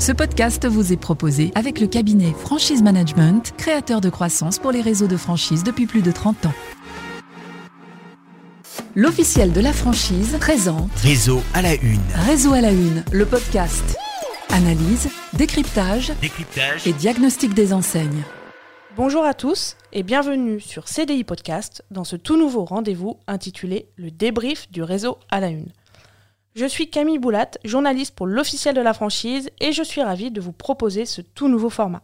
Ce podcast vous est proposé avec le cabinet Franchise Management, créateur de croissance pour les réseaux de franchise depuis plus de 30 ans. L'officiel de la franchise présente Réseau à la une. Réseau à la une, le podcast. Analyse, décryptage Décryptage. et diagnostic des enseignes. Bonjour à tous et bienvenue sur CDI Podcast dans ce tout nouveau rendez-vous intitulé Le débrief du réseau à la une. Je suis Camille Boulat, journaliste pour l'officiel de la franchise et je suis ravie de vous proposer ce tout nouveau format.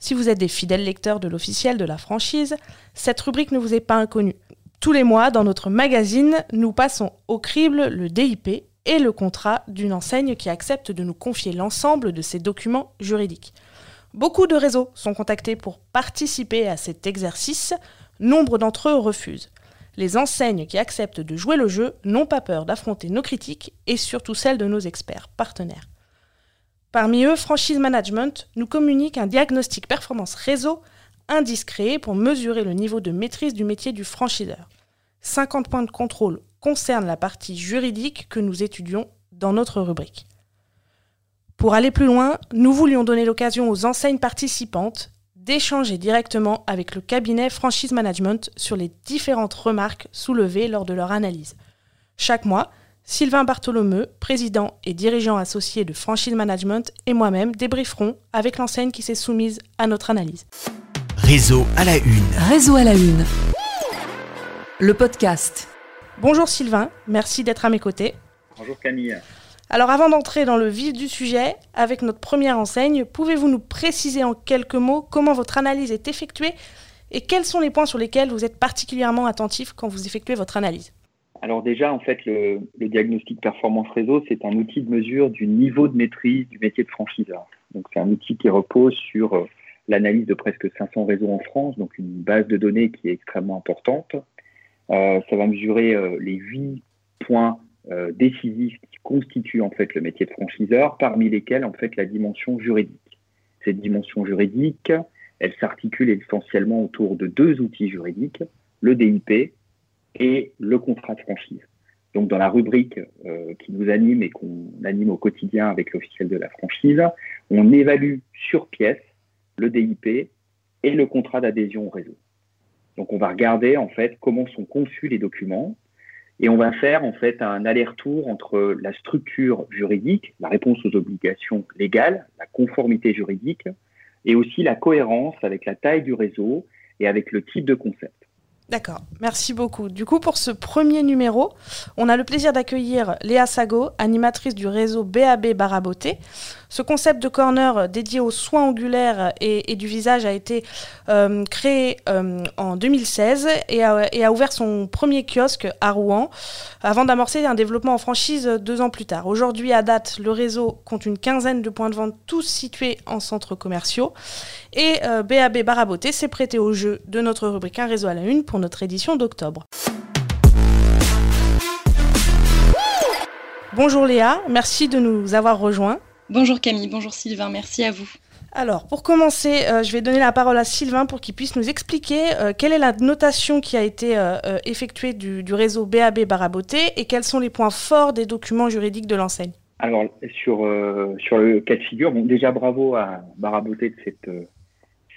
Si vous êtes des fidèles lecteurs de l'officiel de la franchise, cette rubrique ne vous est pas inconnue. Tous les mois, dans notre magazine, nous passons au crible le DIP et le contrat d'une enseigne qui accepte de nous confier l'ensemble de ses documents juridiques. Beaucoup de réseaux sont contactés pour participer à cet exercice, nombre d'entre eux refusent. Les enseignes qui acceptent de jouer le jeu n'ont pas peur d'affronter nos critiques et surtout celles de nos experts partenaires. Parmi eux, Franchise Management nous communique un diagnostic performance réseau indiscret pour mesurer le niveau de maîtrise du métier du franchiseur. 50 points de contrôle concernent la partie juridique que nous étudions dans notre rubrique. Pour aller plus loin, nous voulions donner l'occasion aux enseignes participantes d'échanger directement avec le cabinet Franchise Management sur les différentes remarques soulevées lors de leur analyse. Chaque mois, Sylvain Bartholomeu, président et dirigeant associé de Franchise Management, et moi-même débrieferons avec l'enseigne qui s'est soumise à notre analyse. Réseau à la une. Réseau à la une. Le podcast. Bonjour Sylvain, merci d'être à mes côtés. Bonjour Camille. Alors avant d'entrer dans le vif du sujet, avec notre première enseigne, pouvez-vous nous préciser en quelques mots comment votre analyse est effectuée et quels sont les points sur lesquels vous êtes particulièrement attentif quand vous effectuez votre analyse? Alors déjà, en fait, le, diagnostic performance réseau, c'est un outil de mesure du niveau de maîtrise du métier de franchiseur. Donc c'est un outil qui repose sur euh, l'analyse de presque 500 réseaux en France, donc une base de données qui est extrêmement importante. Euh, ça va mesurer euh, les huit points euh, décisifs qui constituent en fait le métier de franchiseur, parmi lesquels en fait la dimension juridique. Cette dimension juridique, elle s'articule essentiellement autour de deux outils juridiques, le DIP et le contrat de franchise. Donc dans la rubrique euh, qui nous anime et qu'on anime au quotidien avec l'officiel de la franchise, on évalue sur pièce le DIP et le contrat d'adhésion au réseau. Donc on va regarder en fait comment sont conçus les documents et on va faire en fait un aller-retour entre la structure juridique, la réponse aux obligations légales, la conformité juridique, et aussi la cohérence avec la taille du réseau et avec le type de concept. D'accord, merci beaucoup. Du coup, pour ce premier numéro, on a le plaisir d'accueillir Léa Sago, animatrice du réseau BAB Baraboté. Ce concept de corner dédié aux soins ongulaires et, du visage a été euh, créé euh, en 2016 et a, et a, ouvert son premier kiosque à Rouen avant d'amorcer un développement en franchise deux ans plus tard. Aujourd'hui, à date, le réseau compte une quinzaine de points de vente, tous situés en centres commerciaux. Et euh, BAB Baraboté s'est prêté au jeu de notre rubrique Un réseau à la une pour notre édition d'octobre. Bonjour Léa, merci de nous avoir rejoints. Bonjour Camille, bonjour Sylvain, merci à vous. Alors, pour commencer, euh, je vais donner la parole à Sylvain pour qu'il puisse nous expliquer euh, quelle est la notation qui a été euh, effectuée du, du, réseau BAB Baraboté et quels sont les points forts des documents juridiques de l'enseigne. Alors, sur, sur le cas de figure, bon, déjà bravo à Baraboté de cette,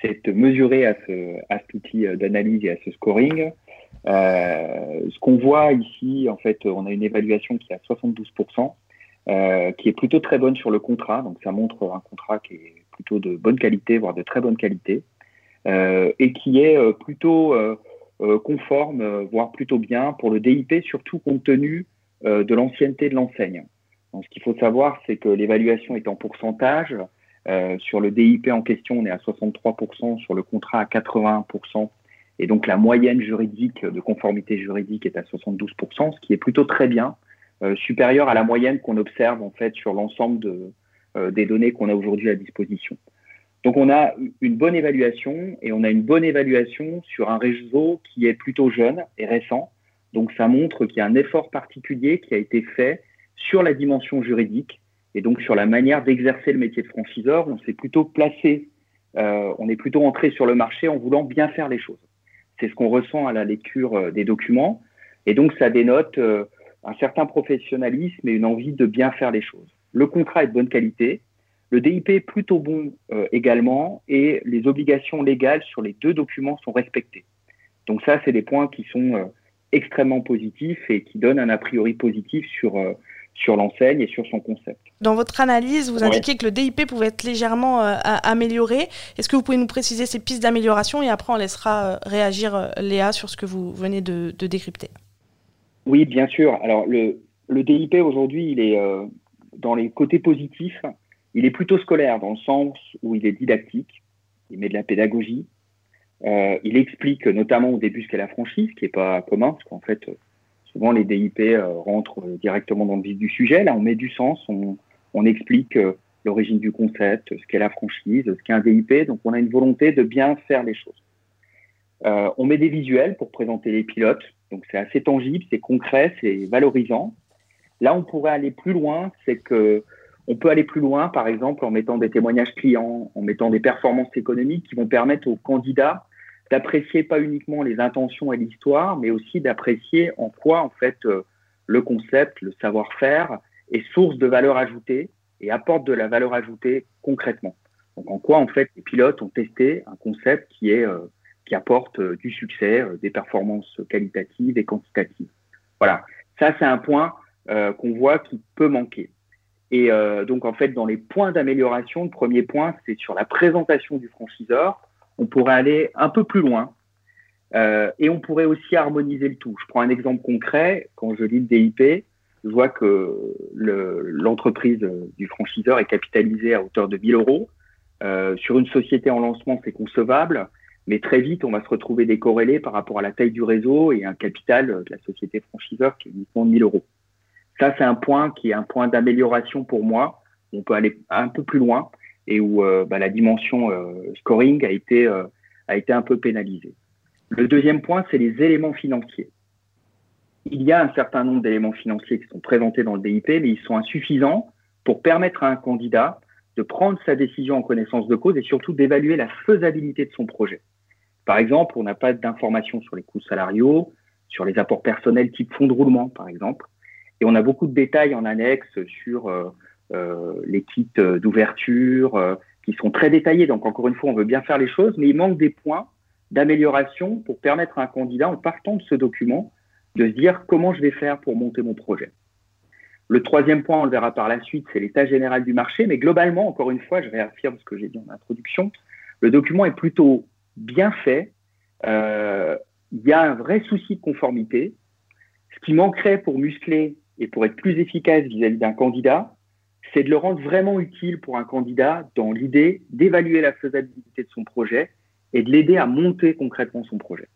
cette mesuré à, ce, cet outil d'analyse et à ce scoring. ce qu'on voit ici, en fait, on a une évaluation qui est à 72%. Euh, qui est plutôt très bonne sur le contrat. Donc ça montre un contrat qui est plutôt de bonne qualité, voire de très bonne qualité, euh, et qui est euh, plutôt euh, conforme, voire plutôt bien pour le DIP, surtout compte tenu de l'ancienneté de l'enseigne. Donc ce qu'il faut savoir, c'est que l'évaluation est en pourcentage. Sur le DIP en question, on est à 63%, sur le contrat à 81%. Et donc la moyenne juridique de conformité juridique est à 72%, ce qui est plutôt très bien euh, supérieure à la moyenne qu'on observe en fait sur l'ensemble de, euh, des données qu'on a aujourd'hui à disposition. Donc on a une bonne évaluation et on a une bonne évaluation sur un réseau qui est plutôt jeune et récent. Donc ça montre qu'il y a un effort particulier qui a été fait sur la dimension juridique et donc sur la manière d'exercer le métier de franchiseur. On s'est plutôt placé, euh, on est plutôt entré sur le marché en voulant bien faire les choses. C'est ce qu'on ressent à la lecture euh, des documents et donc ça dénote euh, un certain professionnalisme et une envie de bien faire les choses. Le contrat est de bonne qualité. Le DIP est plutôt bon également et les obligations légales sur les deux documents sont respectées. Donc ça, c'est des points qui sont extrêmement positifs et qui donnent un a priori positif sur sur l'enseigne et sur son concept. Dans votre analyse, vous indiquez que le DIP pouvait être légèrement euh, amélioré. Est-ce que vous pouvez nous préciser ces pistes d'amélioration et après on laissera euh, réagir euh, Léa sur ce que vous venez de, décrypter? Oui, bien sûr. Alors le, le DIP aujourd'hui, il est dans les côtés positifs, il est plutôt scolaire dans le sens où il est didactique, il met de la pédagogie, il explique notamment au début ce qu'est la franchise, qui n'est pas commun, parce qu'en fait, souvent les DIP euh, rentrent directement dans le vif du sujet. Là, on met du sens, on, explique euh, l'origine du concept, ce qu'est la franchise, ce qu'est un DIP. Donc, on a une volonté de bien faire les choses. Euh, on met des visuels pour présenter les pilotes. Donc, c'est assez tangible, c'est concret, c'est valorisant. Là, on pourrait aller plus loin. C'est que on peut aller plus loin, par exemple, en mettant des témoignages clients, en mettant des performances économiques qui vont permettre aux candidats d'apprécier pas uniquement les intentions et l'histoire, mais aussi d'apprécier en quoi en fait euh, le concept, le savoir-faire est source de valeur ajoutée et apporte de la valeur ajoutée concrètement. Donc en quoi en fait les pilotes ont testé un concept qui est euh, qui apporte euh, du succès, des performances qualitatives et quantitatives. Voilà, ça c'est un point qu'on voit qui peut manquer. Et donc en fait dans les points d'amélioration, le premier point c'est sur la présentation du franchiseur on pourrait aller un peu plus loin euh, et on pourrait aussi harmoniser le tout. Je prends un exemple concret. Quand je lis le DIP, je vois que l'entreprise du franchiseur est capitalisée à hauteur de 1000 euros. Euh, sur une société en lancement, c'est concevable, mais très vite, on va se retrouver décorrélé par rapport à la taille du réseau et un capital de la société franchiseur qui est uniquement de 1000 euros. Ça, c'est un point qui est un point d'amélioration pour moi. On peut aller un peu plus loin et où euh, bah, la dimension euh, scoring a été, euh, a été un peu pénalisée. Le deuxième point, c'est les éléments financiers. Il y a un certain nombre d'éléments financiers qui sont présentés dans le DIP, mais ils sont insuffisants pour permettre à un candidat de prendre sa décision en connaissance de cause et surtout d'évaluer la faisabilité de son projet. Par exemple, on n'a pas d'informations sur les coûts salariaux, sur les apports personnels type fonds de roulement, par exemple. Et on a beaucoup de détails en annexe sur les kits euh, d'ouverture, euh, qui sont très détaillés. Donc encore une fois, on veut bien faire les choses, mais il manque des points d'amélioration pour permettre à un candidat, en partant de ce document, de se dire comment je vais faire pour monter mon projet. Le troisième point, on le verra par la suite, c'est l'état général du marché. Mais globalement, encore une fois, je réaffirme ce que j'ai dit en introduction, le document est plutôt bien fait. Euh, il y a un vrai souci de conformité. Ce qui manquerait pour muscler et pour être plus efficace vis-à-vis d'un candidat, c'est de le rendre vraiment utile pour un candidat dans l'idée d'évaluer la faisabilité de son projet et de l'aider à monter concrètement son projet.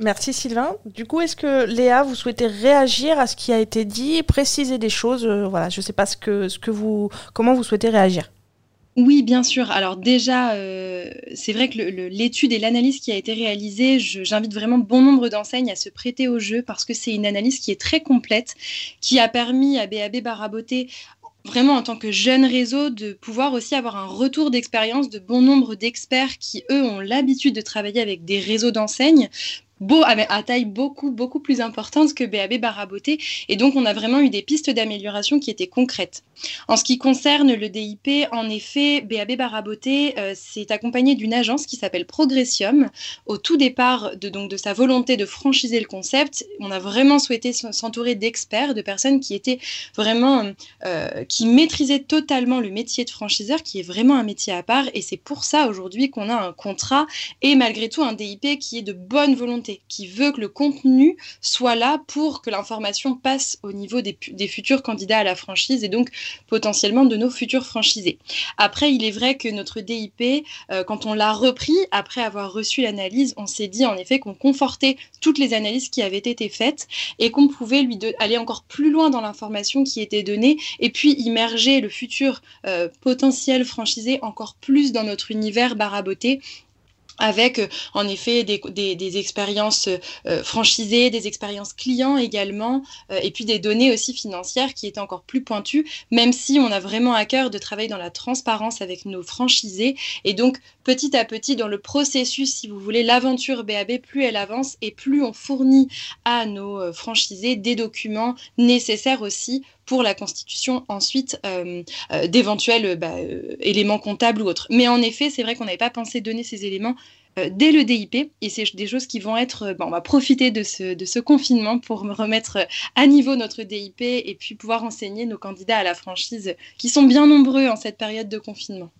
Merci Sylvain. Du coup, est-ce que Léa, vous souhaitez réagir à ce qui a été dit, préciser des choses euh, Voilà, je ne sais pas ce que, ce que vous, comment vous souhaitez réagir? Oui, bien sûr. Alors déjà, euh, c'est vrai que l'étude et l'analyse qui a été réalisée, j'invite vraiment bon nombre d'enseignes à se prêter au jeu parce que c'est une analyse qui est très complète, qui a permis à BAB Baraboté vraiment en tant que jeune réseau de pouvoir aussi avoir un retour d'expérience de bon nombre d'experts qui, eux, ont l'habitude de travailler avec des réseaux d'enseignes à, taille beaucoup, beaucoup plus importante que BAB Baraboté. Et donc, on a vraiment eu des pistes d'amélioration qui étaient concrètes. En ce qui concerne le DIP, en effet, BAB Baraboté euh, s'est accompagné d'une agence qui s'appelle Progressium. Au tout départ de, donc, de sa volonté de franchiser le concept, on a vraiment souhaité s'entourer d'experts, de personnes qui étaient vraiment, euh, qui maîtrisaient totalement le métier de franchiseur, qui est vraiment un métier à part. Et c'est pour ça aujourd'hui qu'on a un contrat et malgré tout un DIP qui est de bonne volonté qui veut que le contenu soit là pour que l'information passe au niveau des, futurs candidats à la franchise et donc potentiellement de nos futurs franchisés. Après, il est vrai que notre DIP, euh, quand on l'a repris, après avoir reçu l'analyse, on s'est dit en effet qu'on confortait toutes les analyses qui avaient été faites et qu'on pouvait lui aller encore plus loin dans l'information qui était donnée et puis immerger le futur euh, potentiel franchisé encore plus dans notre univers baraboté avec euh, en effet des, expériences euh, franchisées, des expériences clients également, euh, et puis des données aussi financières qui étaient encore plus pointues, même si on a vraiment à cœur de travailler dans la transparence avec nos franchisés. Et donc, petit à petit, dans le processus, si vous voulez, l'aventure BAB, plus elle avance et plus on fournit à nos franchisés des documents nécessaires aussi pour la constitution ensuite d'éventuels bah, éléments comptables ou autres. Mais en effet, c'est vrai qu'on n'avait pas pensé donner ces éléments dès le DIP. Et c'est des choses qui vont être. on va profiter de ce, de ce confinement pour remettre à niveau notre DIP et puis pouvoir enseigner nos candidats à la franchise qui sont bien nombreux en cette période de confinement.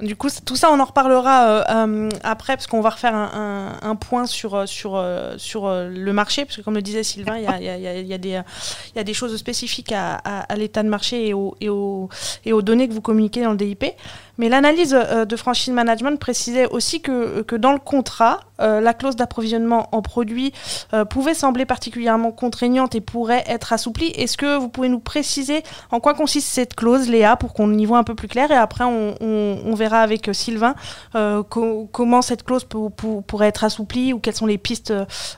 Du coup, tout ça, on en reparlera euh, euh, après, parce qu'on va refaire un, point sur, euh, sur, sur le marché, parce que comme le disait Sylvain, il y a, y, a, y a, des choses spécifiques à, l'état de marché et, et, et aux données que vous communiquez dans le DIP. Mais l'analyse euh, de franchise management précisait aussi que, que dans le contrat, euh, la clause d'approvisionnement en produits euh, pouvait sembler particulièrement contraignante et pourrait être assouplie. Est-ce que vous pouvez nous préciser en quoi consiste cette clause, Léa, pour qu'on y voit un peu plus clair Et après, on, on, verra avec Sylvain comment cette clause pourrait être assouplie ou quelles sont les pistes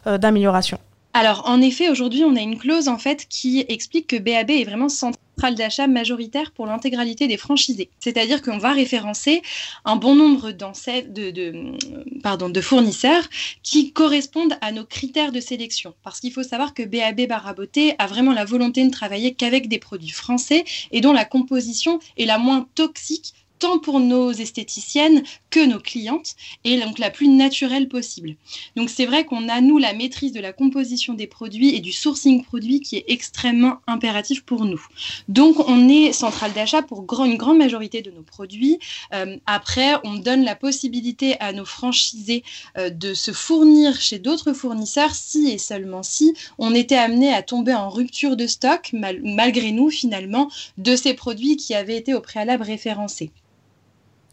d'amélioration? Alors, en effet, aujourd'hui, on a une clause en fait qui explique que BAB est vraiment centrale d'achat majoritaire pour l'intégralité des franchisés. C'est-à-dire qu'on va référencer un bon nombre de, fournisseurs qui correspondent à nos critères de sélection. Parce qu'il faut savoir que BAB Baraboté a vraiment la volonté de travailler qu'avec des produits français et dont la composition est la moins toxique tant pour nos esthéticiennes que nos clientes, et donc la plus naturelle possible. Donc c'est vrai qu'on a, nous, la maîtrise de la composition des produits et du sourcing produit qui est extrêmement impératif pour nous. Donc on est centrale d'achat pour une grande majorité de nos produits. Euh, après, on donne la possibilité à nos franchisés euh, de se fournir chez d'autres fournisseurs si et seulement si on était amené à tomber en rupture de stock, malgré nous finalement, de ces produits qui avaient été au préalable référencés.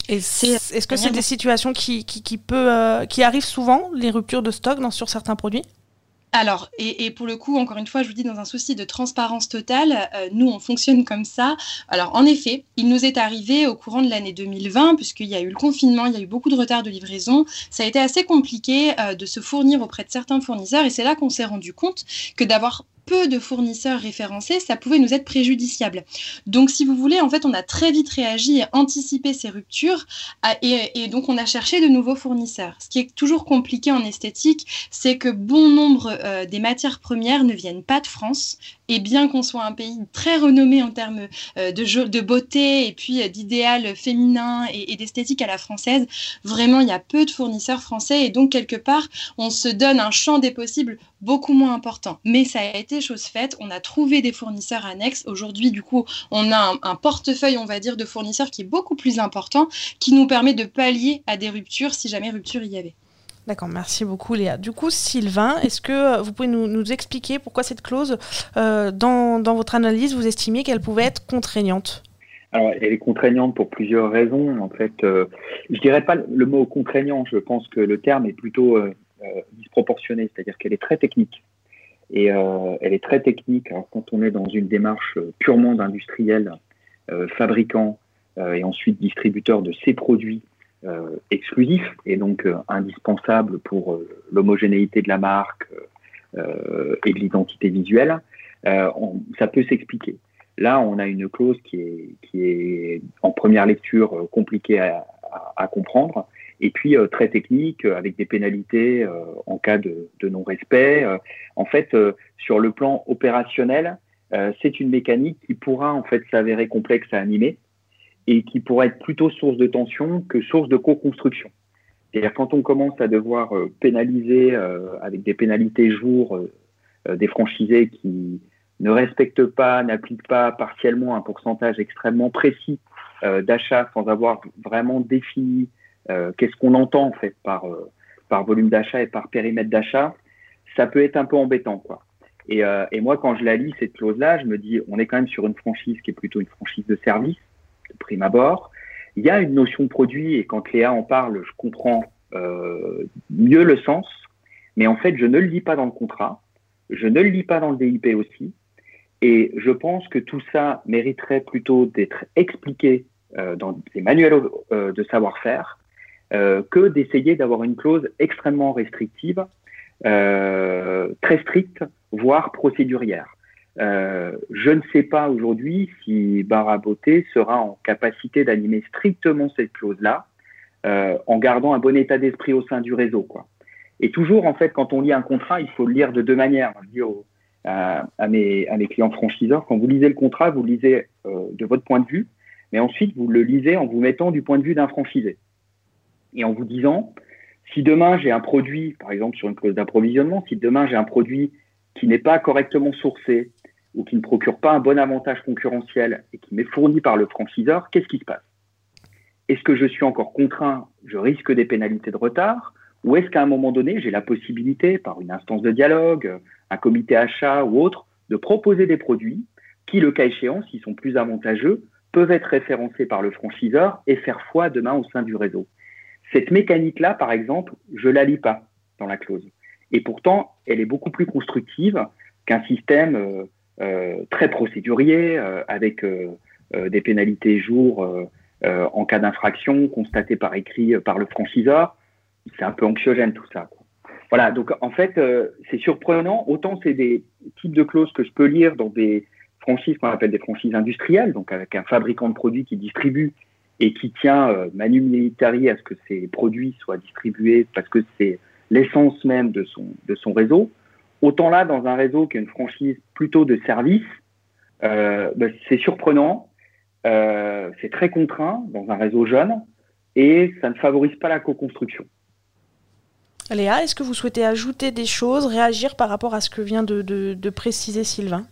Est-ce que c'est des situations qui, qui, peut, euh, qui arrivent souvent, les ruptures de stock dans, sur certains produits? Alors, et, pour le coup, encore une fois, je vous dis, dans un souci de transparence totale, euh, nous, on fonctionne comme ça. Alors, en effet, il nous est arrivé au courant de l'année 2020, puisqu'il y a eu le confinement, il y a eu beaucoup de retard de livraison. Ça a été assez compliqué euh, de se fournir auprès de certains fournisseurs, et c'est là qu'on s'est rendu compte que d'avoir peu de fournisseurs référencés, ça pouvait nous être préjudiciable. Donc, si vous voulez, en fait, on a très vite réagi et anticipé ces ruptures, et, donc on a cherché de nouveaux fournisseurs. Ce qui est toujours compliqué en esthétique, c'est que bon nombre euh, des matières premières ne viennent pas de France, et bien qu'on soit un pays très renommé en termes euh, de, beauté et puis euh, d'idéal féminin et, d'esthétique à la française, vraiment il y a peu de fournisseurs français et donc quelque part on se donne un champ des possibles beaucoup moins important. Mais ça a été chose faite, on a trouvé des fournisseurs annexes. Aujourd'hui du coup on a un, un portefeuille on va dire de fournisseurs qui est beaucoup plus important, qui nous permet de pallier à des ruptures si jamais rupture il y avait. D'accord, merci beaucoup Léa. Du coup, Sylvain, est-ce que euh, vous pouvez nous, expliquer pourquoi cette clause, euh, dans, votre analyse, vous estimiez qu'elle pouvait être contraignante? Alors, elle est contraignante pour plusieurs raisons. En fait, euh, je dirais pas le mot contraignant. Je pense que le terme est plutôt disproportionné, c'est-à-dire qu'elle est très technique. Et elle est très technique. Alors, quand on est dans une démarche purement d'industriel, fabricant et ensuite distributeur de ces produits euh, exclusif et donc euh, indispensable pour euh, l'homogénéité de la marque et de l'identité visuelle, ça peut s'expliquer. Là, on a une clause qui est en première lecture compliquée à, comprendre, et puis très technique, avec des pénalités en cas de, non-respect. en fait, sur le plan opérationnel, c'est une mécanique qui pourra en fait s'avérer complexe à animer, et qui pourrait être plutôt source de tension que source de co-construction. C'est-à-dire quand on commence à devoir euh, pénaliser euh, avec des pénalités jour euh, des franchisés qui ne respectent pas, n'appliquent pas partiellement un pourcentage extrêmement précis d'achat sans avoir vraiment défini qu'est-ce qu'on entend en fait par, par volume d'achat et par périmètre d'achat, ça peut être un peu embêtant quoi. Et, et moi quand je la lis cette clause-là, je me dis on est quand même sur une franchise qui est plutôt une franchise de service prime abord. Il y a une notion de produit et quand Léa en parle, je comprends euh, mieux le sens, mais en fait, je ne le lis pas dans le contrat, je ne le lis pas dans le DIP aussi, et je pense que tout ça mériterait plutôt d'être expliqué euh, dans les manuels euh, de savoir-faire que d'essayer d'avoir une clause extrêmement restrictive, très stricte, voire procédurière. Euh, je ne sais pas aujourd'hui si Baraboté sera en capacité d'animer strictement cette clause-là, euh, en gardant un bon état d'esprit au sein du réseau. Quoi. Et toujours, en fait, quand on lit un contrat, il faut le lire de deux manières. à, mes, à mes clients franchiseurs, quand vous lisez le contrat, vous le lisez de votre point de vue, mais ensuite vous le lisez en vous mettant du point de vue d'un franchisé. Et en vous disant, si demain j'ai un produit, par exemple sur une clause d'approvisionnement, si demain j'ai un produit qui n'est pas correctement sourcé ou qui ne procure pas un bon avantage concurrentiel et qui m'est fourni par le franchiseur, qu'est-ce qui se passe? Est-ce que je suis encore contraint, je risque des pénalités de retard? Ou est-ce qu'à un moment donné, j'ai la possibilité, par une instance de dialogue, un comité achat ou autre, de proposer des produits qui, le cas échéant, s'ils sont plus avantageux, peuvent être référencés par le franchiseur et faire foi demain au sein du réseau? Cette mécanique-là, par exemple, je la lis pas dans la clause. Et pourtant, elle est beaucoup plus constructive qu'un système euh, euh, très procédurier, euh, avec des pénalités jour en cas d'infraction constatées par écrit par le franchiseur. C'est un peu anxiogène tout ça. Voilà, donc en fait, c'est surprenant. Autant c'est des types de clauses que je peux lire dans des franchises qu'on appelle des franchises industrielles, donc avec un fabricant de produits qui distribue et qui tient euh, manu militari à ce que ces produits soient distribués parce que c'est l'essence même de son, de son réseau. Autant là, dans un réseau qui est une franchise plutôt de service, euh, bah, c'est surprenant, euh, c'est très contraint dans un réseau jeune et ça ne favorise pas la co-construction. Léa, est-ce que vous souhaitez ajouter des choses, réagir par rapport à ce que vient de, de préciser Sylvain?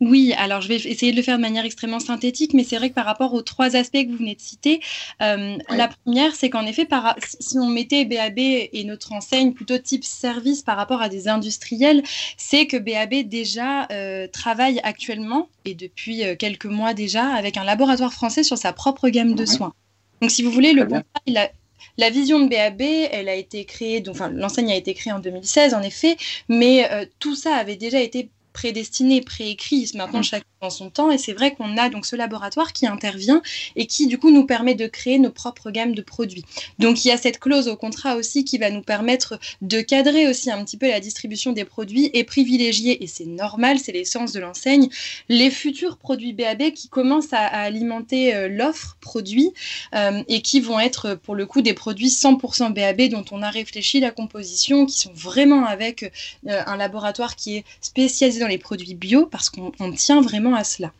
Oui, alors je vais essayer de le faire de manière extrêmement synthétique, mais c'est vrai que par rapport aux trois aspects que vous venez de citer, euh, la première, c'est qu'en effet, par, si on mettait BAB et notre enseigne plutôt type service par rapport à des industriels, c'est que BAB déjà euh, travaille actuellement, et depuis euh, quelques mois déjà, avec un laboratoire français sur sa propre gamme de soins. Donc si vous voulez, le contrat, la vision de BAB, elle a été créée, donc, enfin, l'enseigne a été créée en 2016 en effet, mais tout ça avait déjà été prédestiné, préécrit. Maintenant, mmh. chacun dans son temps. Et c'est vrai qu'on a donc ce laboratoire qui intervient et qui, du coup, nous permet de créer nos propres gammes de produits. Donc, il y a cette clause au contrat aussi qui va nous permettre de cadrer aussi un petit peu la distribution des produits et privilégier, et c'est normal, c'est l'essence de l'enseigne, les futurs produits BAB qui commencent à, alimenter euh, l'offre produit euh, et qui vont être, pour le coup, des produits 100% BAB dont on a réfléchi la composition, qui sont vraiment avec euh, un laboratoire qui est spécialisé dans les produits bio parce qu'on tient vraiment à cela.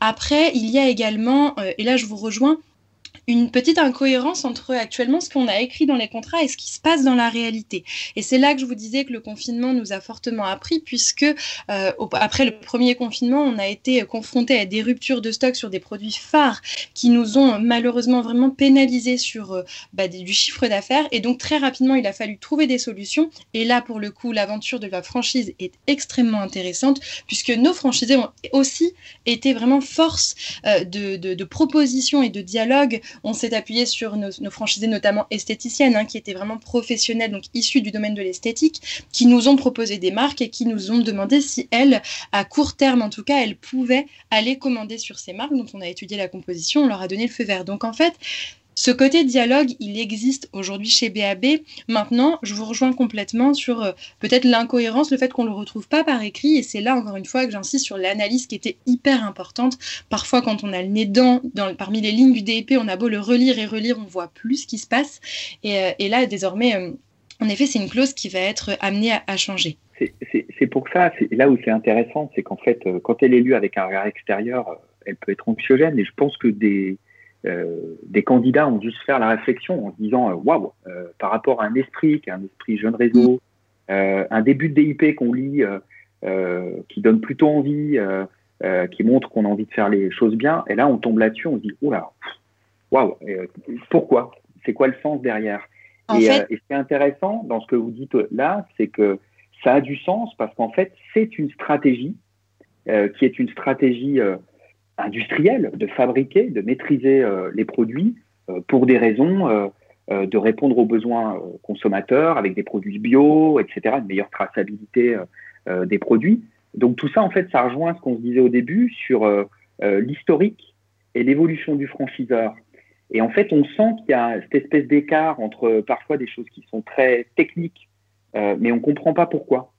Après, il y a également, euh, et là je vous rejoins, une petite incohérence entre actuellement ce qu'on a écrit dans les contrats et ce qui se passe dans la réalité. Et c'est là que je vous disais que le confinement nous a fortement appris, puisque euh, après le premier confinement, on a été confronté à des ruptures de stock sur des produits phares qui nous ont malheureusement vraiment pénalisé sur euh, bah, du chiffre d'affaires. Et donc très rapidement, il a fallu trouver des solutions. Et là, pour le coup, l'aventure de la franchise est extrêmement intéressante, puisque nos franchisés ont aussi été vraiment force euh, de, de, propositions et de dialogue on s'est appuyé sur nos, franchisés, notamment esthéticiennes, hein, qui étaient vraiment professionnelles, donc issues du domaine de l'esthétique, qui nous ont proposé des marques et qui nous ont demandé si elles, à court terme en tout cas, elles pouvaient aller commander sur ces marques dont on a étudié la composition, on leur a donné le feu vert. Donc en fait, ce côté dialogue, il existe aujourd'hui chez BAB. Maintenant, je vous rejoins complètement sur euh, peut-être l'incohérence, le fait qu'on ne le retrouve pas par écrit. Et c'est là, encore une fois, que j'insiste sur l'analyse qui était hyper importante. Parfois, quand on a le nez dans, parmi les lignes du DEP, on a beau le relire et relire, on voit plus ce qui se passe. Et, euh, là, désormais, euh, en effet, c'est une clause qui va être amenée à, changer. C'est pour ça, là où c'est intéressant, c'est qu'en fait, quand elle est lue avec un regard extérieur, elle peut être anxiogène. Et je pense que des euh, des candidats ont dû se faire la réflexion en se disant euh, waouh, euh, par rapport à un esprit, qui est un esprit jeune réseau, un début de DIP qu'on lit, qui donne plutôt envie, qui montre qu'on a envie de faire les choses bien, et là on tombe là-dessus, on se dit oula, waouh, pourquoi? C'est quoi le sens derrière? Et, et, ce qui est intéressant dans ce que vous dites là, c'est que ça a du sens parce qu'en fait, c'est une stratégie qui est une stratégie industriel de fabriquer, de maîtriser euh, les produits euh, pour des raisons euh, de répondre aux besoins consommateurs avec des produits bio, etc., une meilleure traçabilité des produits. Donc tout ça, en fait, ça rejoint ce qu'on se disait au début sur l'historique et l'évolution du franchiseur. Et en fait, on sent qu'il y a cette espèce d'écart entre parfois des choses qui sont très techniques, mais on ne comprend pas pourquoi.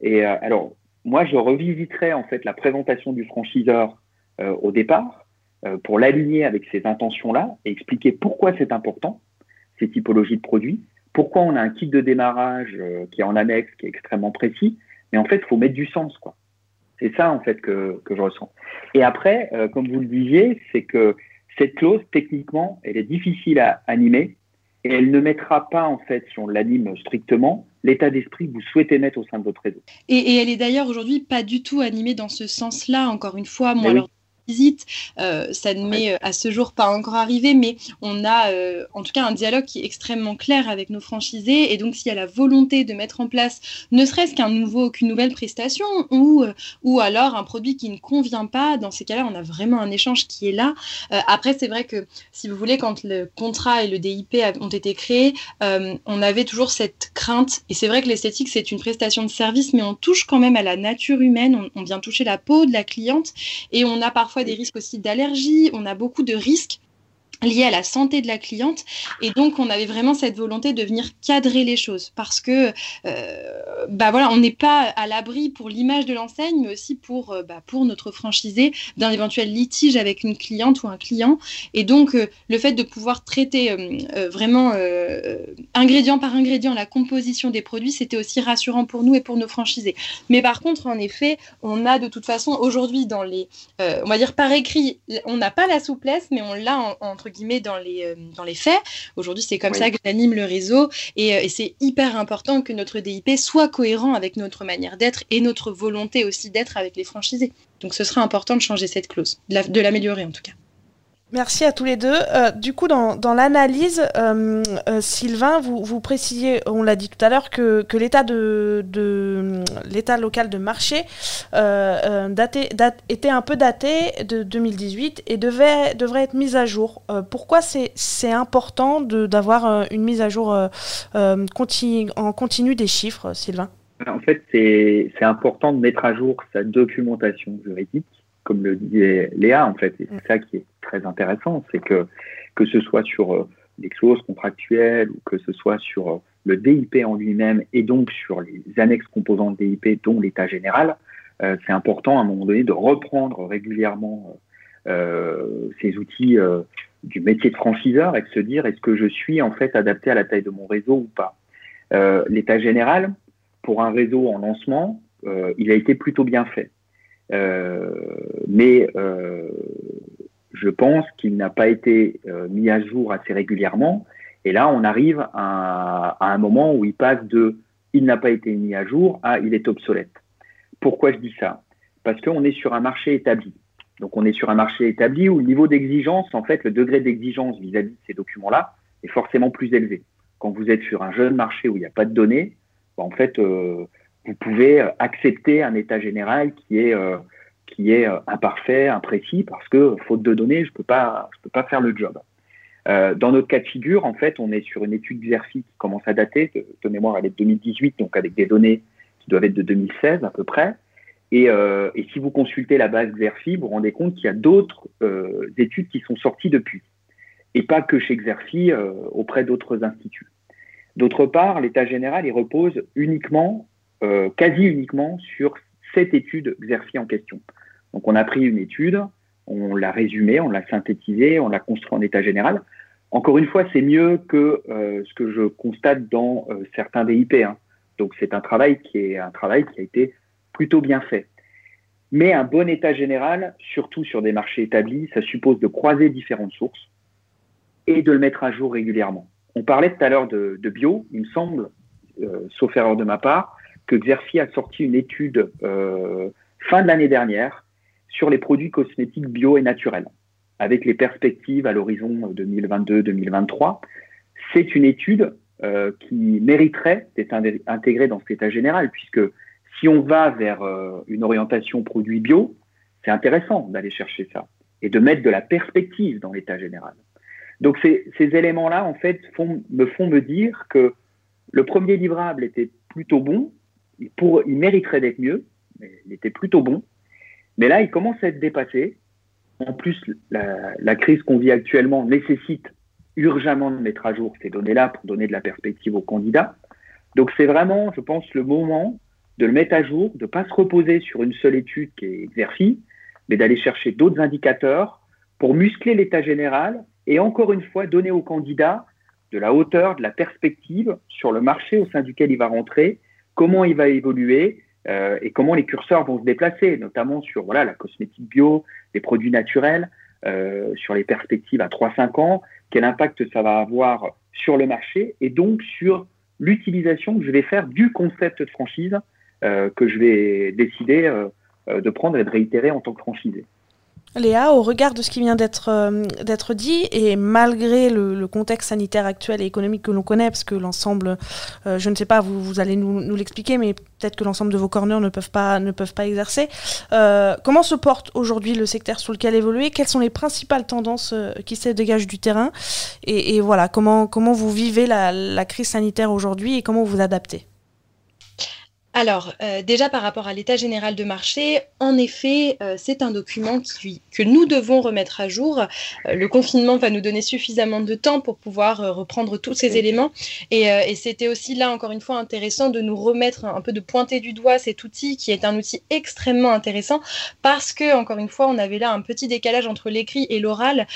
Et alors, moi, je revisiterai en fait la présentation du franchiseur euh, au départ euh, pour l'aligner avec ces intentions-là et expliquer pourquoi c'est important, ces typologies de produits, pourquoi on a un kit de démarrage euh, qui est en annexe, qui est extrêmement précis, mais en fait, il faut mettre du sens. Quoi. C'est ça en fait que, que, je ressens. Et après, comme vous le disiez, c'est que cette clause, techniquement, elle est difficile à animer et elle ne mettra pas, en fait, si on l'anime strictement, l'état d'esprit que vous souhaitez mettre au sein de votre réseau. Et, et elle est d'ailleurs aujourd'hui pas du tout animée dans ce sens-là, encore une fois. Moi, alors, visite. Euh, ça ne m'est euh, à ce jour pas encore arrivé, mais on a euh, en tout cas un dialogue qui est extrêmement clair avec nos franchisés. Et donc, s'il y a la volonté de mettre en place ne serait-ce qu'un nouveau, qu'une nouvelle prestation ou, ou alors un produit qui ne convient pas, dans ces cas-là, on a vraiment un échange qui est là. après, c'est vrai que si vous voulez, quand le contrat et le DIP ont été créés, on avait toujours cette crainte. Et c'est vrai que l'esthétique, c'est une prestation de service, mais on touche quand même à la nature humaine. On, on vient toucher la peau de la cliente et on a parfois des risques aussi d'allergie, on a beaucoup de risques lié à la santé de la cliente. Et donc, on avait vraiment cette volonté de venir cadrer les choses parce que, euh, bah voilà, on n'est pas à l'abri pour l'image de l'enseigne, mais aussi pour, euh, bah, pour notre franchisé d'un éventuel litige avec une cliente ou un client. Et donc, euh, le fait de pouvoir traiter vraiment ingrédient par ingrédient la composition des produits, c'était aussi rassurant pour nous et pour nos franchisés. Mais par contre, en effet, on a de toute façon aujourd'hui dans les, on va dire par écrit, on n'a pas la souplesse, mais on l'a entre guillemets dans les, euh, dans les faits. Aujourd'hui, c'est comme ça que j'anime le réseau et, euh, et c'est hyper important que notre DIP soit cohérent avec notre manière d'être et notre volonté aussi d'être avec les franchisés. Donc ce sera important de changer cette clause, de l'améliorer en tout cas. Merci à tous les deux. Euh, du coup, dans, dans l'analyse, euh, euh, Sylvain, vous, vous précisiez, on l'a dit tout à l'heure, que, que l'état de, de l'état local de marché euh, daté, date, était un peu daté de 2018 et devait, devrait être mis à jour. pourquoi c'est, important de, d'avoir une mise à jour continu, en continu des chiffres, Sylvain? En fait, c'est important de mettre à jour sa documentation juridique comme le disait Léa, en fait, et c'est mm. ça qui est très intéressant, c'est que que ce soit sur euh, les clauses contractuelles ou que ce soit sur euh, le DIP en lui-même et donc sur les annexes composantes DIP, dont l'état général, euh, c'est important à un moment donné de reprendre régulièrement euh, ces outils euh, du métier de franchiseur et de se dire est-ce que je suis en fait adapté à la taille de mon réseau ou pas? L'état général, pour un réseau en lancement, il a été plutôt bien fait. Euh, mais euh, je pense qu'il n'a pas été euh, mis à jour assez régulièrement. Et là, on arrive à, un moment où il passe de il n'a pas été mis à jour à il est obsolète. Pourquoi je dis ça? Parce qu'on est sur un marché établi. Donc on est sur un marché établi où le niveau d'exigence, en fait, le degré d'exigence vis-à-vis de ces documents-là est forcément plus élevé. Quand vous êtes sur un jeune marché où il n'y a pas de données, en fait, vous pouvez accepter un état général qui est euh, qui est euh, imparfait, imprécis, parce que faute de données, je peux pas je peux pas faire le job. Euh, dans notre cas de figure, en fait, on est sur une étude Xerfi qui commence à dater, de, mémoire elle est de 2018, donc avec des données qui doivent être de 2016 à peu près. Et, euh, et si vous consultez la base Xerfi, vous vous rendez compte qu'il y a d'autres euh, études qui sont sorties depuis, et pas que chez Xerfi, euh, auprès d'autres instituts. D'autre part, l'état général, il repose uniquement euh, quasi uniquement sur cette étude Xerfi en question. Donc on a pris une étude, on l'a résumée, on l'a synthétisée, on l'a construit en état général. Encore une fois, c'est mieux que euh, ce que je constate dans euh, certains DIP. Hein. Donc c'est un travail qui est un travail qui a été plutôt bien fait. Mais un bon état général, surtout sur des marchés établis, ça suppose de croiser différentes sources et de le mettre à jour régulièrement. On parlait tout à l'heure de, bio, il me semble, sauf erreur de ma part, que Xerfi a sorti une étude euh, fin de l'année dernière sur les produits cosmétiques bio et naturels, avec les perspectives à l'horizon 2022-2023. C'est une étude euh, qui mériterait d'être intégrée dans cet état général, puisque si on va vers euh, une orientation produit bio, c'est intéressant d'aller chercher ça et de mettre de la perspective dans l'état général. Donc ces, éléments-là, en fait, me font me dire que le premier livrable était plutôt bon, il, mériterait d'être mieux, il était plutôt bon. Mais là, il commence à être dépassé. En plus, la, crise qu'on vit actuellement nécessite urgemment de mettre à jour ces données-là pour donner de la perspective aux candidats. Donc c'est vraiment, je pense, le moment de le mettre à jour, de ne pas se reposer sur une seule étude qui est exercice, mais d'aller chercher d'autres indicateurs pour muscler l'état général et encore une fois donner aux candidats de la hauteur, de la perspective sur le marché au sein duquel il va rentrer comment il va évoluer, et comment les curseurs vont se déplacer, notamment sur voilà la cosmétique bio, les produits naturels, sur les perspectives à 3-5 ans, quel impact ça va avoir sur le marché et donc sur l'utilisation que je vais faire du concept de franchise que je vais décider de prendre et de réitérer en tant que franchisé. Léa, au regard de ce qui vient d'être euh, d'être dit, et malgré le, contexte sanitaire actuel et économique que l'on connaît, parce que l'ensemble, euh, je ne sais pas, vous, vous allez nous, nous l'expliquer, mais peut-être que l'ensemble de vos corners ne peuvent pas, ne peuvent pas exercer. Euh, comment se porte aujourd'hui le secteur sur lequel évoluer? Quelles sont les principales tendances qui se dégagent du terrain? Et, et, voilà, comment, comment vous vivez la, la crise sanitaire aujourd'hui et comment vous vous adaptez? Alors, euh, déjà par rapport à l'état général de marché, en effet, euh, c'est un document qui, que nous devons remettre à jour. Euh, le confinement va nous donner suffisamment de temps pour pouvoir reprendre tous ces éléments. Et, et c'était aussi là, encore une fois, intéressant de nous remettre un, peu de pointer du doigt cet outil qui est un outil extrêmement intéressant parce que, encore une fois, on avait là un petit décalage entre l'écrit et l'oral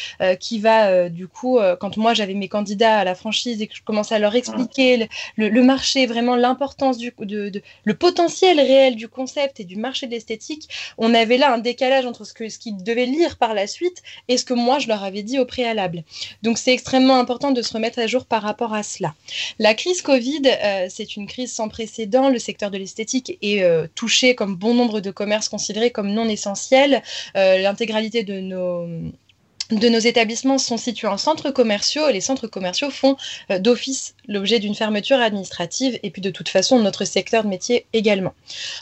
qui va, du coup, quand moi j'avais mes candidats à la franchise et que je commençais à leur expliquer le, le, marché, vraiment l'importance du, de, de le potentiel réel du concept et du marché de l'esthétique, on avait là un décalage entre ce qu'ils devaient lire par la suite et ce que moi je leur avais dit au préalable. Donc c'est extrêmement important de se remettre à jour par rapport à cela. La crise Covid, euh, c'est une crise sans précédent. Le secteur de l'esthétique est euh, touché comme bon nombre de commerces considérés comme non essentiels. Euh, l'intégralité de nos établissements sont situés en centres commerciaux et les centres commerciaux font d'office l'objet d'une fermeture administrative et puis de toute façon notre secteur de métier également.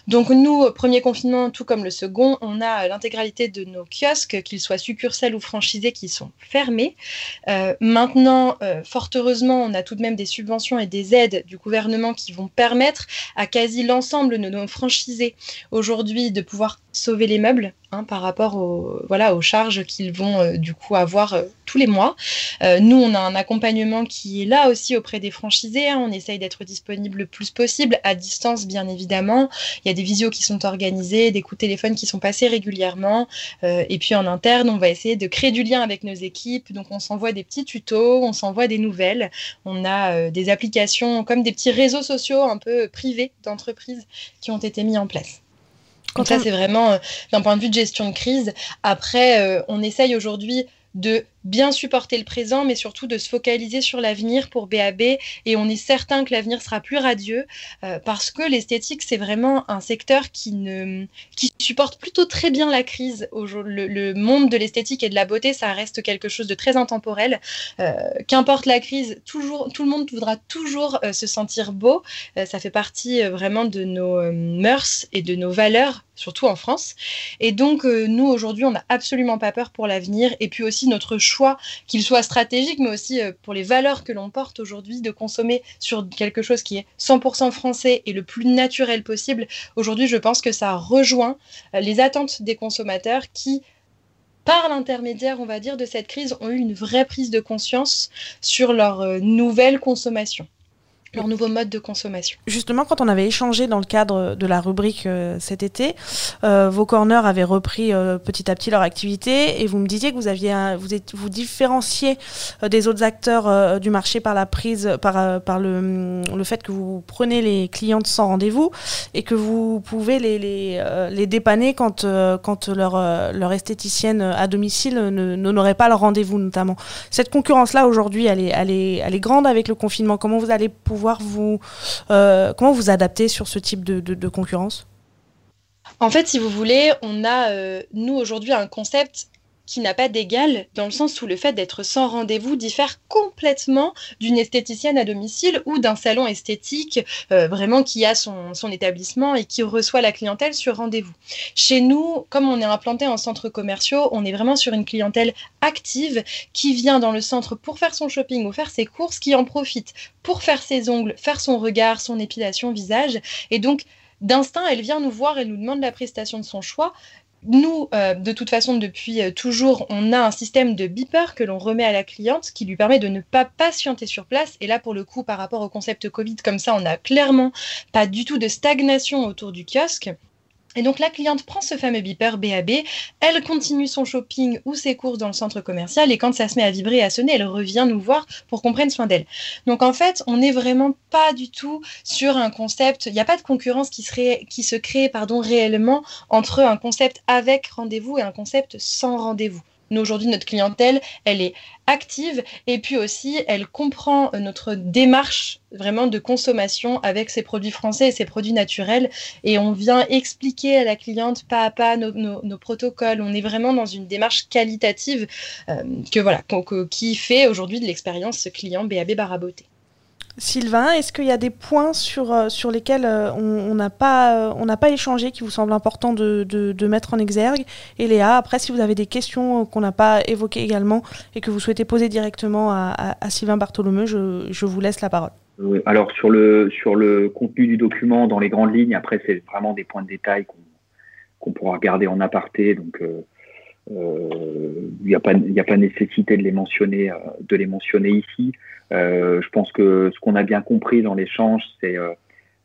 Donc nous, premier confinement, tout comme le second, on a l'intégralité de nos kiosques, qu'ils soient succursales ou franchisés, qui sont fermés. Euh, maintenant, euh, fort heureusement, on a tout de même des subventions et des aides du gouvernement qui vont permettre à quasi l'ensemble de nos franchisés aujourd'hui de pouvoir sauver les meubles hein, par rapport aux, voilà, aux charges qu'ils vont euh, du coup avoir tous les mois. Nous, on a un accompagnement qui est là aussi auprès des franchisés. Hein. on essaye d'être disponible le plus possible, à distance bien évidemment. Il y a des visios qui sont organisés, des coups de téléphone qui sont passés régulièrement. et puis en interne, on va essayer de créer du lien avec nos équipes. Donc on s'envoie des petits tutos, on s'envoie des nouvelles. On a des applications comme des petits réseaux sociaux un peu privés d'entreprises qui ont été mis en place. Donc ça, c'est vraiment euh, d'un point de vue de gestion de crise. Après, euh, on essaye aujourd'hui de bien supporter le présent, mais surtout de se focaliser sur l'avenir pour BAB. Et on est certain que l'avenir sera plus radieux euh, parce que l'esthétique, c'est vraiment un secteur qui, ne, qui supporte plutôt très bien la crise. Le, monde de l'esthétique et de la beauté, ça reste quelque chose de très intemporel. Euh, qu'importe la crise, toujours, tout le monde voudra toujours euh, se sentir beau. ça fait partie vraiment de nos mœurs et de nos valeurs surtout en France. Et donc, nous, aujourd'hui, on n'a absolument pas peur pour l'avenir. Et puis aussi, notre choix choix, qu'il soit stratégique, mais aussi euh, pour les valeurs que l'on porte aujourd'hui, de consommer sur quelque chose qui est 100% français et le plus naturel possible. Aujourd'hui, je pense que ça rejoint euh, les attentes des consommateurs qui par l'intermédiaire, on va dire, de cette crise, ont eu une vraie prise de conscience sur leur euh, nouvelle consommation leur nouveau mode de consommation. Justement, quand on avait échangé dans le cadre de la rubrique euh, cet été, euh, vos corners avaient repris euh, petit à petit leur activité et vous me disiez que vous aviez vous, êtes, vous différenciez des autres acteurs du marché par la prise, par, par le, le, fait que vous prenez les clientes sans rendez-vous et que vous pouvez les, les, les dépanner quand, quand leur, leur esthéticienne à domicile n'aurait pas leur rendez-vous notamment. Cette concurrence-là aujourd'hui, elle est, elle, est, elle est grande avec le confinement. Comment vous allez pouvoir euh, comment vous adapter sur ce type de, concurrence? En fait, si vous voulez, on a, euh, nous, aujourd'hui, un concept qui n'a pas d'égal dans le sens où le fait d'être sans rendez-vous diffère complètement d'une esthéticienne à domicile ou d'un salon esthétique euh, vraiment qui a son, son, établissement et qui reçoit la clientèle sur rendez-vous. Chez nous, comme on est implanté en centres commerciaux, on est vraiment sur une clientèle active qui vient dans le centre pour faire son shopping ou faire ses courses, qui en profite pour faire ses ongles, faire son regard, son épilation visage et donc d'instinct, elle vient nous voir, et nous demande la prestation de son choix, nous, euh, de toute façon, depuis euh, toujours, on a un système de beeper que l'on remet à la cliente qui lui permet de ne pas patienter sur place. Et là, pour le coup, par rapport au concept Covid, comme ça, on n'a clairement pas du tout de stagnation autour du kiosque. Et donc la cliente prend ce fameux beeper BAB, elle continue son shopping ou ses courses dans le centre commercial et quand ça se met à vibrer et à sonner, elle revient nous voir pour qu'on prenne soin d'elle. Donc en fait, on n'est vraiment pas du tout sur un concept, il n'y a pas de concurrence qui, se crée pardon, réellement entre un concept avec rendez-vous et un concept sans rendez-vous aujourd'hui, notre clientèle, elle est active et puis aussi, elle comprend notre démarche vraiment de consommation avec ces produits français et ces produits naturels. Et on vient expliquer à la cliente pas à pas nos, protocoles. On est vraiment dans une démarche qualitative euh, que voilà, qui fait aujourd'hui de l'expérience client BAB Baraboté. Sylvain, est-ce qu'il y a des points sur, euh, sur lesquels euh, on n'a pas, euh, pas échangé qui vous semblent importants de, de, mettre en exergue Et Léa, après, si vous avez des questions qu'on n'a pas évoquées également et que vous souhaitez poser directement à, Sylvain Bartholomeu, je, je, vous laisse la parole. alors, sur le, sur le contenu du document, dans les grandes lignes, après, c'est vraiment des points de détail qu'on pourra regarder en aparté. Donc, il n'y a, pas, a pas nécessité de les mentionner, de les mentionner ici. Euh, je pense que ce qu'on a bien compris dans l'échange, c'est euh,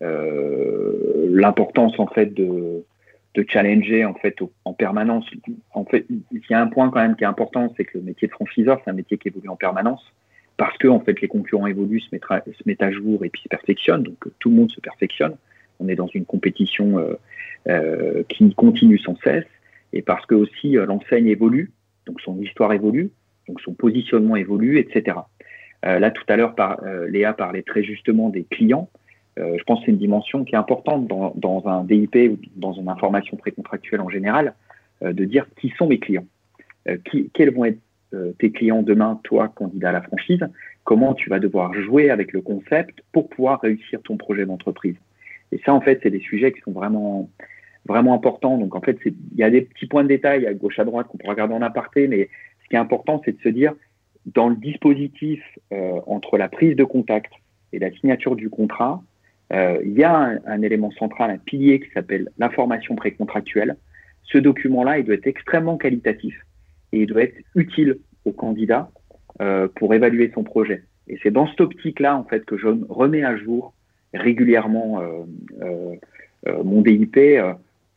euh, l'importance en fait de, de challenger en fait en permanence. En fait, il y a un point quand même qui est important, c'est que le métier de franchiseur, c'est un métier qui évolue en permanence parce que en fait les concurrents évoluent, se mettent, à, jour et puis se perfectionnent. Donc tout le monde se perfectionne. On est dans une compétition euh, euh, qui continue sans cesse et parce que aussi l'enseigne évolue, donc son histoire évolue, donc son positionnement évolue, etc. Euh, là, tout à l'heure, euh, Léa parlait très justement des clients. Euh, je pense que c'est une dimension qui est importante dans, un DIP ou dans une information précontractuelle en général, de dire qui sont mes clients, qui, quels vont être tes clients demain, toi, candidat à la franchise, comment tu vas devoir jouer avec le concept pour pouvoir réussir ton projet d'entreprise? Et ça, en fait, c'est des sujets qui sont vraiment, vraiment importants. Donc, en fait, il y a des petits points de détail à gauche, à droite qu'on pourra regarder en aparté, mais ce qui est important, c'est de se dire, dans le dispositif euh, entre la prise de contact et la signature du contrat, euh, il y a un, élément central, un pilier qui s'appelle l'information précontractuelle. Ce document-là, il doit être extrêmement qualitatif et il doit être utile au candidat euh, pour évaluer son projet. Et c'est dans cette optique-là, en fait, que je remets à jour régulièrement mon DIP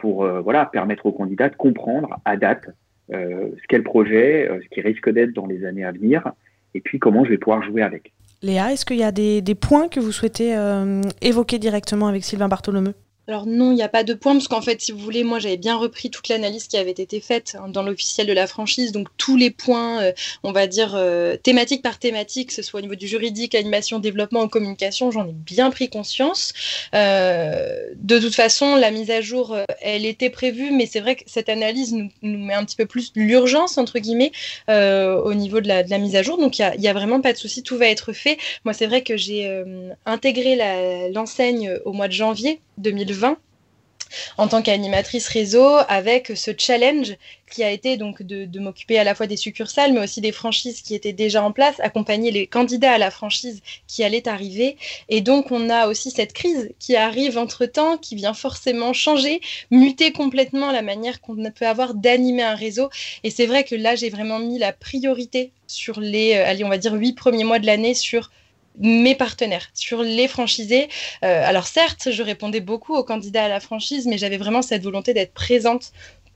pour voilà permettre au candidat de comprendre à date euh, ce qu'est le projet, euh, ce qui risque d'être dans les années à venir, et puis comment je vais pouvoir jouer avec. Léa, est-ce qu'il y a des, points que vous souhaitez euh, évoquer directement avec Sylvain Bartholomeu? Alors non, il n'y a pas de point, parce qu'en fait, si vous voulez, moi j'avais bien repris toute l'analyse qui avait été faite hein, dans l'officiel de la franchise, donc tous les points, euh, on va dire, euh, thématique par thématique, que ce soit au niveau du juridique, animation, développement ou communication, j'en ai bien pris conscience. Euh, de toute façon, la mise à jour, elle était prévue, mais c'est vrai que cette analyse nous, met un petit peu plus l'urgence, entre guillemets, au niveau de la, mise à jour, donc il n'y a, a, vraiment pas de souci, tout va être fait. Moi, c'est vrai que j'ai intégré l'enseigne au mois de janvier 2020 en tant qu'animatrice réseau avec ce challenge qui a été donc de, m'occuper à la fois des succursales mais aussi des franchises qui étaient déjà en place, accompagner les candidats à la franchise qui allaient arriver. Et donc on a aussi cette crise qui arrive entre-temps, qui vient forcément changer, muter complètement la manière qu'on peut avoir d'animer un réseau. Et c'est vrai que là j'ai vraiment mis la priorité sur les, euh, allez, on va dire, huit premiers mois de l'année sur mes partenaires, sur les franchisés. Euh, alors certes, je répondais beaucoup aux candidats à la franchise, mais j'avais vraiment cette volonté d'être présente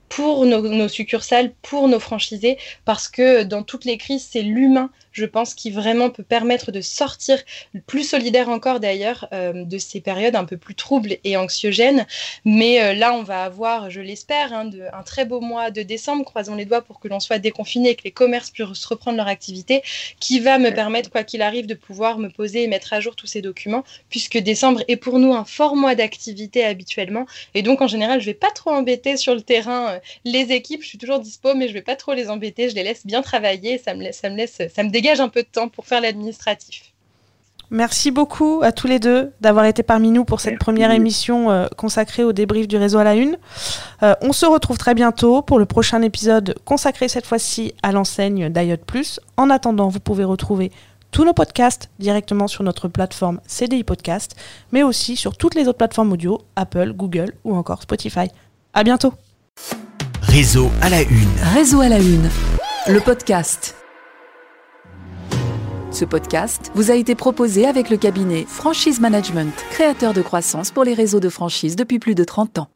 pour nos, succursales, pour nos franchisés, parce que dans toutes les crises, c'est l'humain, je pense, qui vraiment peut permettre de sortir plus solidaire encore d'ailleurs euh, de ces périodes un peu plus troubles et anxiogènes. Mais euh, là, on va avoir, je l'espère, hein, un très beau mois de décembre, croisons les doigts pour que l'on soit déconfiné et que les commerces puissent reprendre leur activité, qui va me permettre, quoi qu'il arrive, de pouvoir me poser et mettre à jour tous ces documents, puisque décembre est pour nous un fort mois d'activité habituellement. Et donc, en général, je vais pas trop embêter sur le terrain euh, les équipes, je suis toujours dispo, mais je vais pas trop les embêter, je les laisse bien travailler, ça me ça me laisse, ça me dégage un peu de temps pour faire l'administratif. Merci beaucoup à tous les deux d'avoir été parmi nous pour cette première émission euh, consacrée au débrief du réseau à la une. Euh, on se retrouve très bientôt pour le prochain épisode consacré cette fois-ci à l'enseigne d'IOT Plus. En attendant, vous pouvez retrouver tous nos podcasts directement sur notre plateforme CDI Podcast, mais aussi sur toutes les autres plateformes audio, Apple, Google ou encore Spotify. À bientôt! Réseau à la une. Réseau à la une. Le podcast. Ce podcast vous a été proposé avec le cabinet Franchise Management, créateur de croissance pour les réseaux de franchise depuis plus de 30 ans.